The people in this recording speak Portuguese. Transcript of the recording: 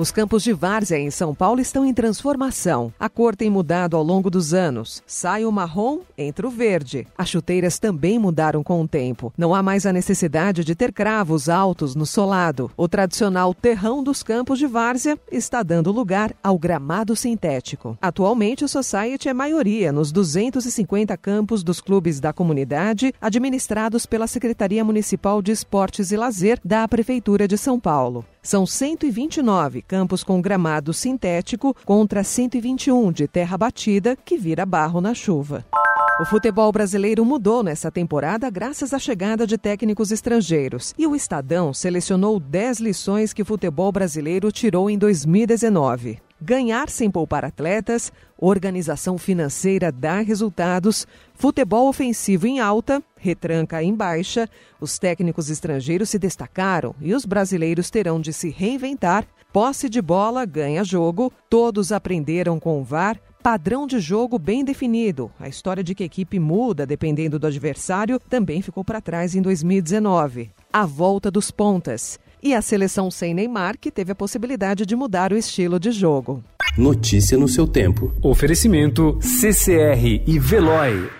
Os campos de várzea em São Paulo estão em transformação. A cor tem mudado ao longo dos anos. Sai o marrom, entra o verde. As chuteiras também mudaram com o tempo. Não há mais a necessidade de ter cravos altos no solado. O tradicional terrão dos campos de várzea está dando lugar ao gramado sintético. Atualmente, o Society é maioria nos 250 campos dos clubes da comunidade administrados pela Secretaria Municipal de Esportes e Lazer da Prefeitura de São Paulo. São 129 campos com gramado sintético contra 121 de terra batida que vira barro na chuva. O futebol brasileiro mudou nessa temporada graças à chegada de técnicos estrangeiros. E o Estadão selecionou 10 lições que o futebol brasileiro tirou em 2019 ganhar sem poupar atletas, organização financeira dá resultados, futebol ofensivo em alta, retranca em baixa, os técnicos estrangeiros se destacaram e os brasileiros terão de se reinventar, posse de bola ganha jogo, todos aprenderam com o VAR, padrão de jogo bem definido. A história de que a equipe muda dependendo do adversário também ficou para trás em 2019. A volta dos pontas e a seleção sem Neymar, que teve a possibilidade de mudar o estilo de jogo. Notícia no seu tempo. Oferecimento CCR e Veloy.